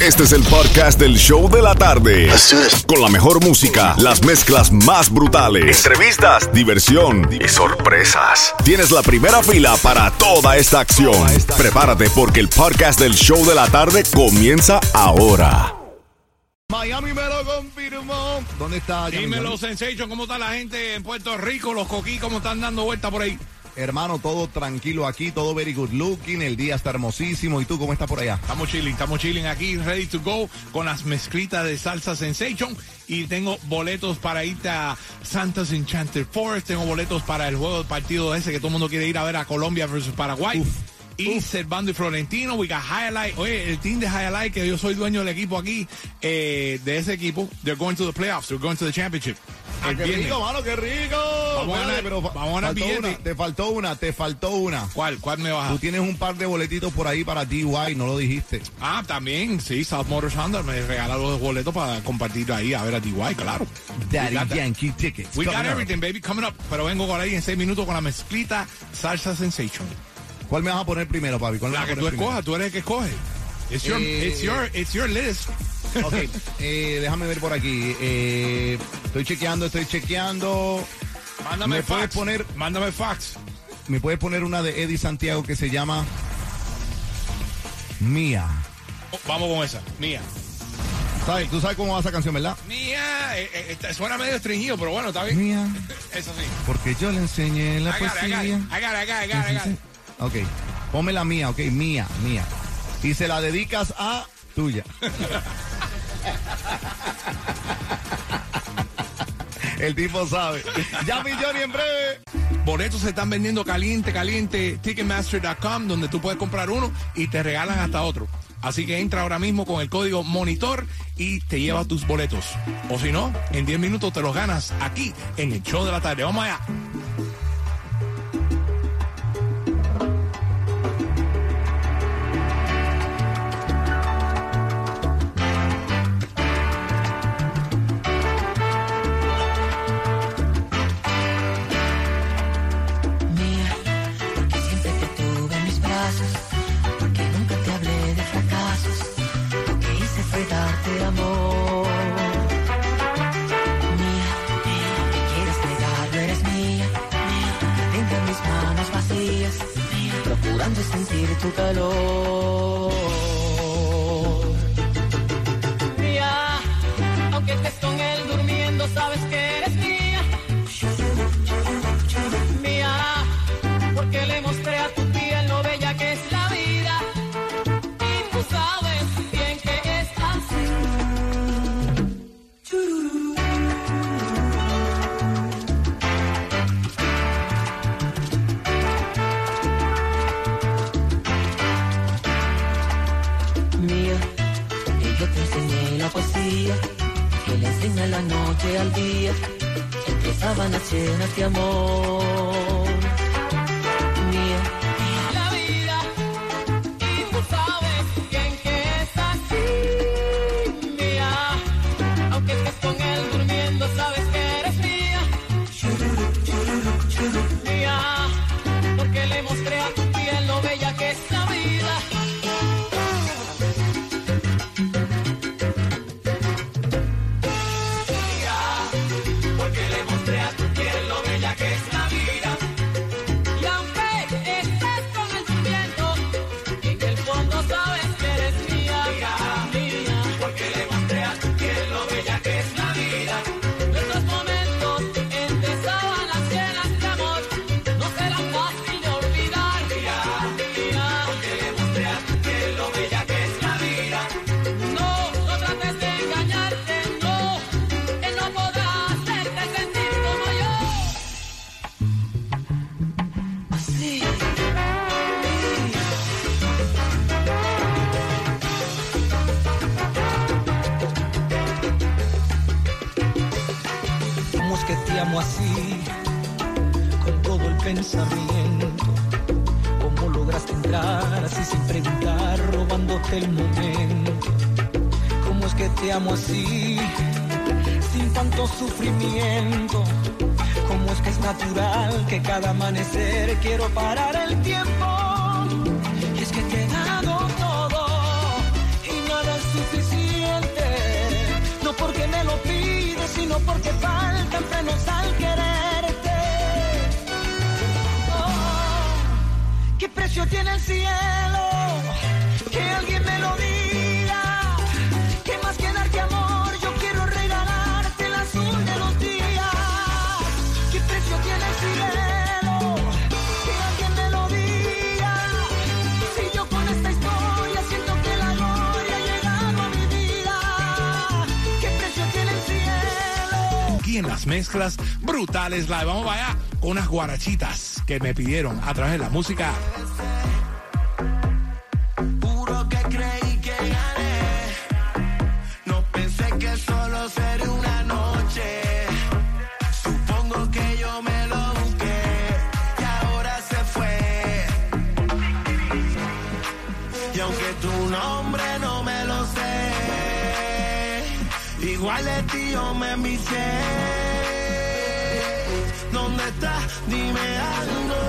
Este es el podcast del show de la tarde. Con la mejor música, las mezclas más brutales, entrevistas, diversión y sorpresas. Tienes la primera fila para toda esta acción. Prepárate porque el podcast del show de la tarde comienza ahora. Miami me lo confirmó. ¿Dónde está? Dímelo? Sensation, ¿cómo está la gente en Puerto Rico? Los coquí, ¿cómo están dando vuelta por ahí? Hermano, todo tranquilo aquí, todo very good looking. El día está hermosísimo. ¿Y tú cómo estás por allá? Estamos chilling, estamos chilling aquí, ready to go con las mezclitas de salsa Sensation. Y tengo boletos para irte a Santa's Enchanted Forest. Tengo boletos para el juego del partido ese que todo el mundo quiere ir a ver a Colombia versus Paraguay. Y Servando y Florentino, we got Highlight. Oye, el team de Highlight, que yo soy dueño del equipo aquí, eh, de ese equipo, they're going to the playoffs, they're going to the championship. Ah, qué rico, mano, qué rico. Vamos a Espérate, pero vamos a ganar faltó billete. una, te faltó una, te faltó una. ¿Cuál? ¿Cuál me baja? Tú tienes un par de boletitos por ahí para DY, no lo dijiste. Ah, también, sí, South Motor Sanders me regala los boletos para compartir ahí a ver a DY, claro. Daddy. Yankee Tickets. We got everything, baby, coming up. Pero vengo por ahí en seis minutos con la mezclita Salsa Sensation. ¿Cuál me vas a poner primero, papi? ¿Cuál me La vas que tú poner escojas, tú eres el que escoge. It's your, Eh, it's your, it's your list. Ok, eh, déjame ver por aquí. Eh, estoy chequeando, estoy chequeando. Mándame ¿Me puedes fax. poner- Mándame fax. ¿Me puedes poner una de Eddie Santiago que se llama Mía? Oh, vamos con esa, mía. ¿Sabes? Tú sabes cómo va esa canción, ¿verdad? Mía, eh, eh, está- suena medio estringido, pero bueno, está bien. Mía, Eso sí. porque yo le enseñé la it, poesía. It, I got it. Ok, ponme la mía, ok, mía, mía. Y se la dedicas a tuya. El tipo sabe. Ya Johnny en breve. Boletos se están vendiendo caliente, caliente, ticketmaster.com, donde tú puedes comprar uno y te regalan hasta otro. Así que entra ahora mismo con el código monitor y te llevas tus boletos. O si no, en 10 minutos te los ganas aquí en el show de la tarde. Vamos allá. Darte amor. Mía, mía, aunque quieras negarlo, eres mía, mía, tenga mis manos vacías, mía, procurando sentir tu calor. Te amo así? Con todo el pensamiento. ¿Cómo lograste entrar así sin preguntar, robándote el momento? ¿Cómo es que te amo así? Sin tanto sufrimiento. ¿Cómo es que es natural que cada amanecer quiero parar el tiempo? Y es que te porque faltan frenos al quererte. Oh, ¿Qué precio tiene el cielo? en las mezclas brutales. La vamos allá con unas guarachitas que me pidieron a través de la música. Igual de ti me miché. ¿Dónde estás? Dime algo.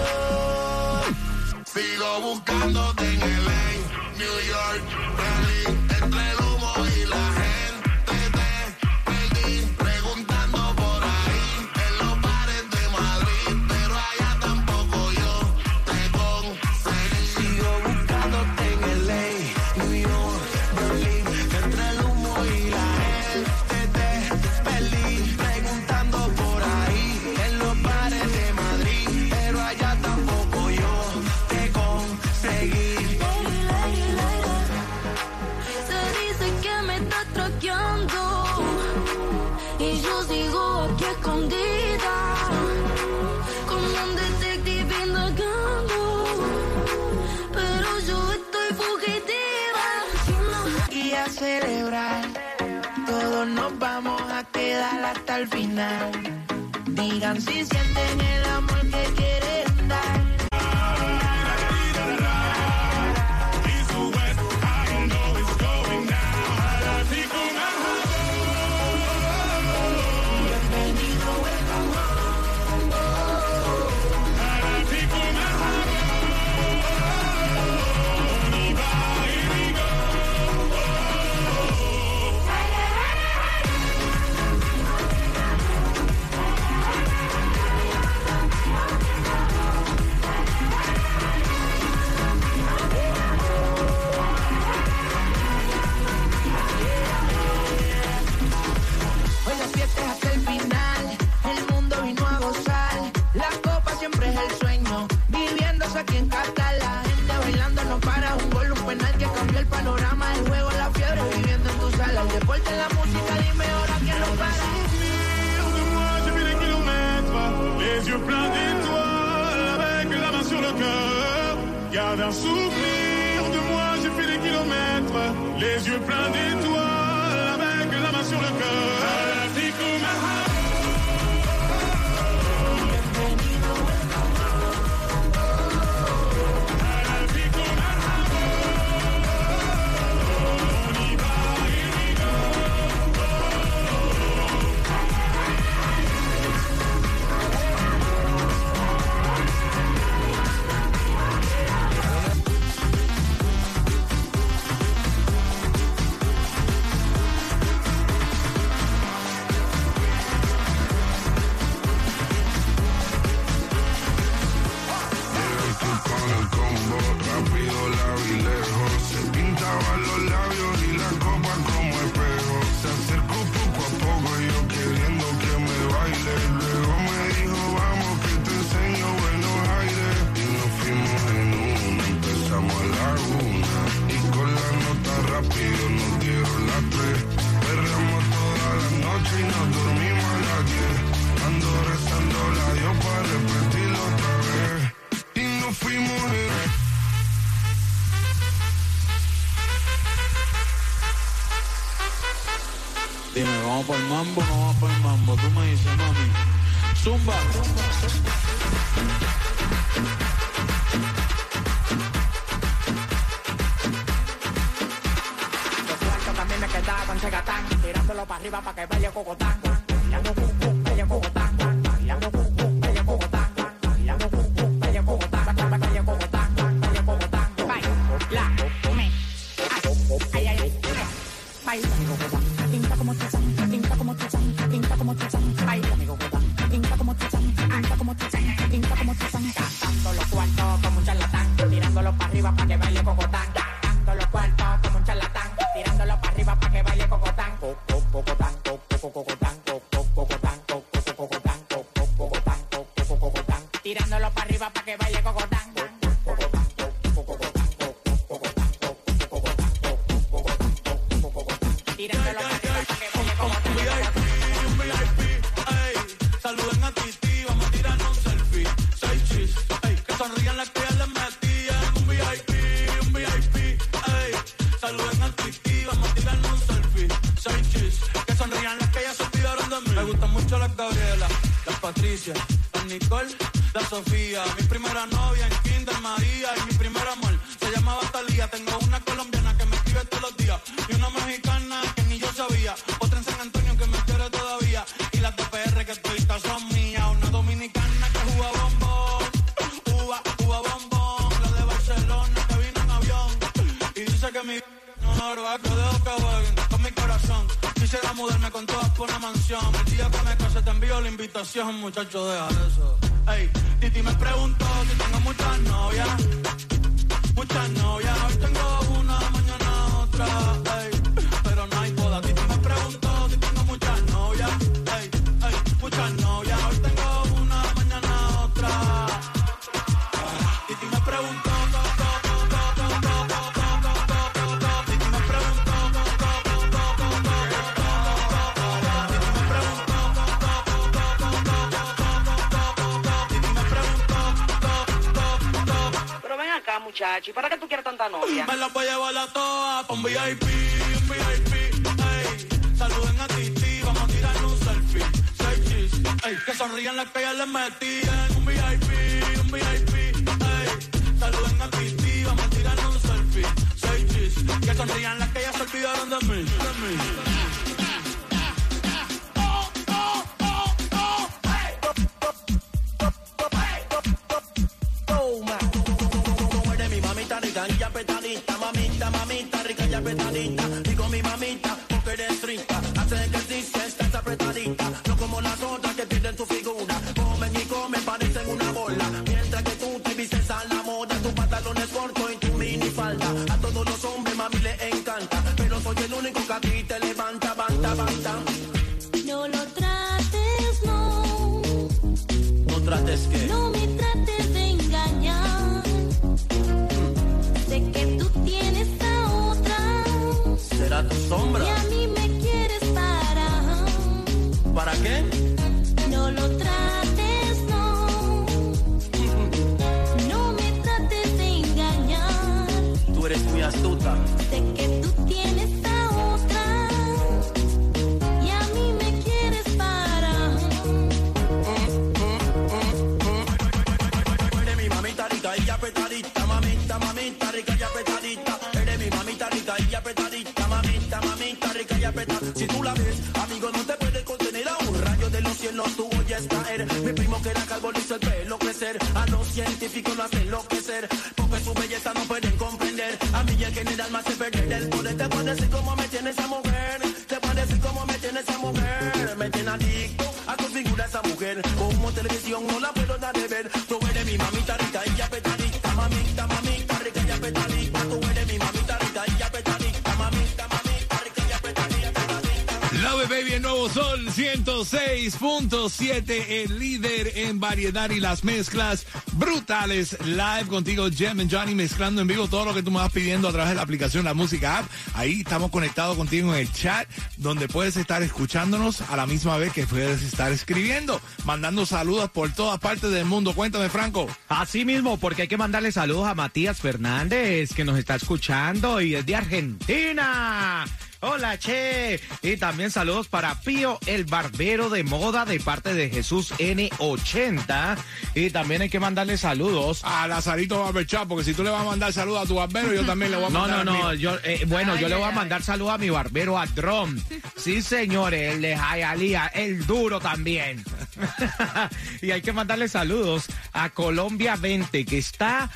Sigo buscándote en LA, New York, Berlín. al final. Digan si sienten el amor que quieren dar. d'un souvenir de moi, j'ai fait des kilomètres, les yeux pleins d'étoiles. Dime, vamos por el mambo, no vamos por el mambo. Tú me dices, mami, zumba. zumba, zumba. Los también me quedaban, se tirándolo para arriba para que vaya Cogotá. Ya no, vaya Cogotá. Las Nicole, la Sofía. Mi primera novia en Kinder María y mi primer amor se llamaba Talía. Tengo una colombiana que me escribe todos los días y una mexicana que ni yo sabía. Otra en San Antonio que me quiere todavía y las de PR que toditas son mías. Una dominicana que juega bombón, uva, uva bombón. La de Barcelona que vino en avión y dice que mi no dejo que jueguen con mi corazón. Quisiera mudarme con todas por una mansión. El día que me case te envío la invitación, muchacho, deja eso. Ey, Titi me preguntó si tengo muchas novias. Muchas novias, hoy tengo una, mañana otra. Ey, pero no hay boda. Titi me preguntó si tengo Me la voy a llevar a pa' un VIP, un VIP, ey. Saluden a Titi, vamos a tirar un selfie. Seis chis, ey. Que sonrían las que ya les metían. Un VIP, un VIP, ey. Saluden a Titi, vamos a tirar un selfie. Seis chis, que sonrían las que ya se olvidaron de mí. De mí. Apretadita. ¿Para qué? No lo trates, no. No me trates de engañar. Tú eres muy astuta. Sé que tú tienes de los cielos tú oyes caer. Mi primo que era calvo hizo el pelo crecer. A los científicos lo hace enloquecer. Porque su belleza no pueden comprender. A mí el general me hace perder el poder. Te puedo decir cómo me tiene esa mujer. Sol 106.7, el líder en variedad y las mezclas brutales. Live contigo, Jem and Johnny, mezclando en vivo todo lo que tú me vas pidiendo a través de la aplicación La Música App. Ahí estamos conectados contigo en el chat, donde puedes estar escuchándonos a la misma vez que puedes estar escribiendo, mandando saludos por todas partes del mundo. Cuéntame, Franco. Así mismo, porque hay que mandarle saludos a Matías Fernández, que nos está escuchando y es de Argentina. Hola, che. Y también saludos para Pío, el barbero de moda, de parte de Jesús N80. Y también hay que mandarle saludos a Lazarito Barbershop, porque si tú le vas a mandar saludos a tu barbero, yo también le voy a No, mandar. no, no. mío. Yo, eh, bueno, Ay, yo le voy ay, a mandar saludos a mi barbero, a Drom. Sí, señores, el de Jayalía, el duro también. y hay que mandarle saludos a Colombia 20, que está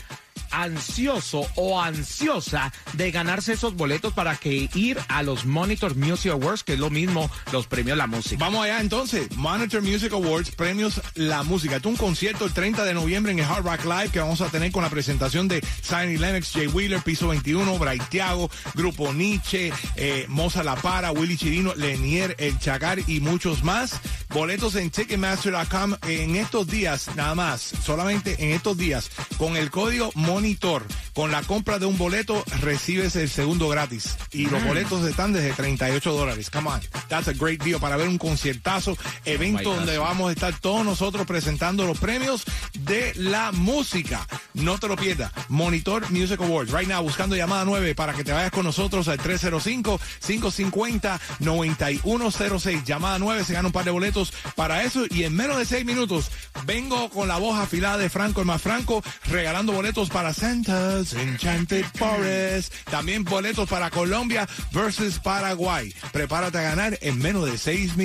ansioso o ansiosa de ganarse esos boletos para que ir a los Monitor Music Awards, que es lo mismo los premios La Música? Vamos allá entonces. Monitor Music Awards, premios La Música. Es un concierto el 30 de noviembre en el Hard Rock Live que vamos a tener con la presentación de Signy Lennox, Jay Wheeler, Piso 21, Braithiago, Grupo Nietzsche, eh, Moza La Para, Willy Chirino, Lenier, El Chacar y muchos más. Boletos en Ticketmaster.com en estos días, nada más, solamente en estos días, con el código Monitor. Con la compra de un boleto recibes el segundo gratis. Y los boletos están desde 38 dólares. Come on. That's a great deal para ver un conciertazo, evento God. donde vamos a estar todos nosotros presentando los premios de la música. No te lo pierdas. Monitor Music Awards. Right now, buscando llamada 9 para que te vayas con nosotros al 305-550-9106. Llamada 9, se gana un par de boletos para eso. Y en menos de 6 minutos, vengo con la voz afilada de Franco el más Franco, regalando boletos para Santa's Enchanted Forest. También boletos para Colombia versus Paraguay. Prepárate a ganar en menos de 6 minutos.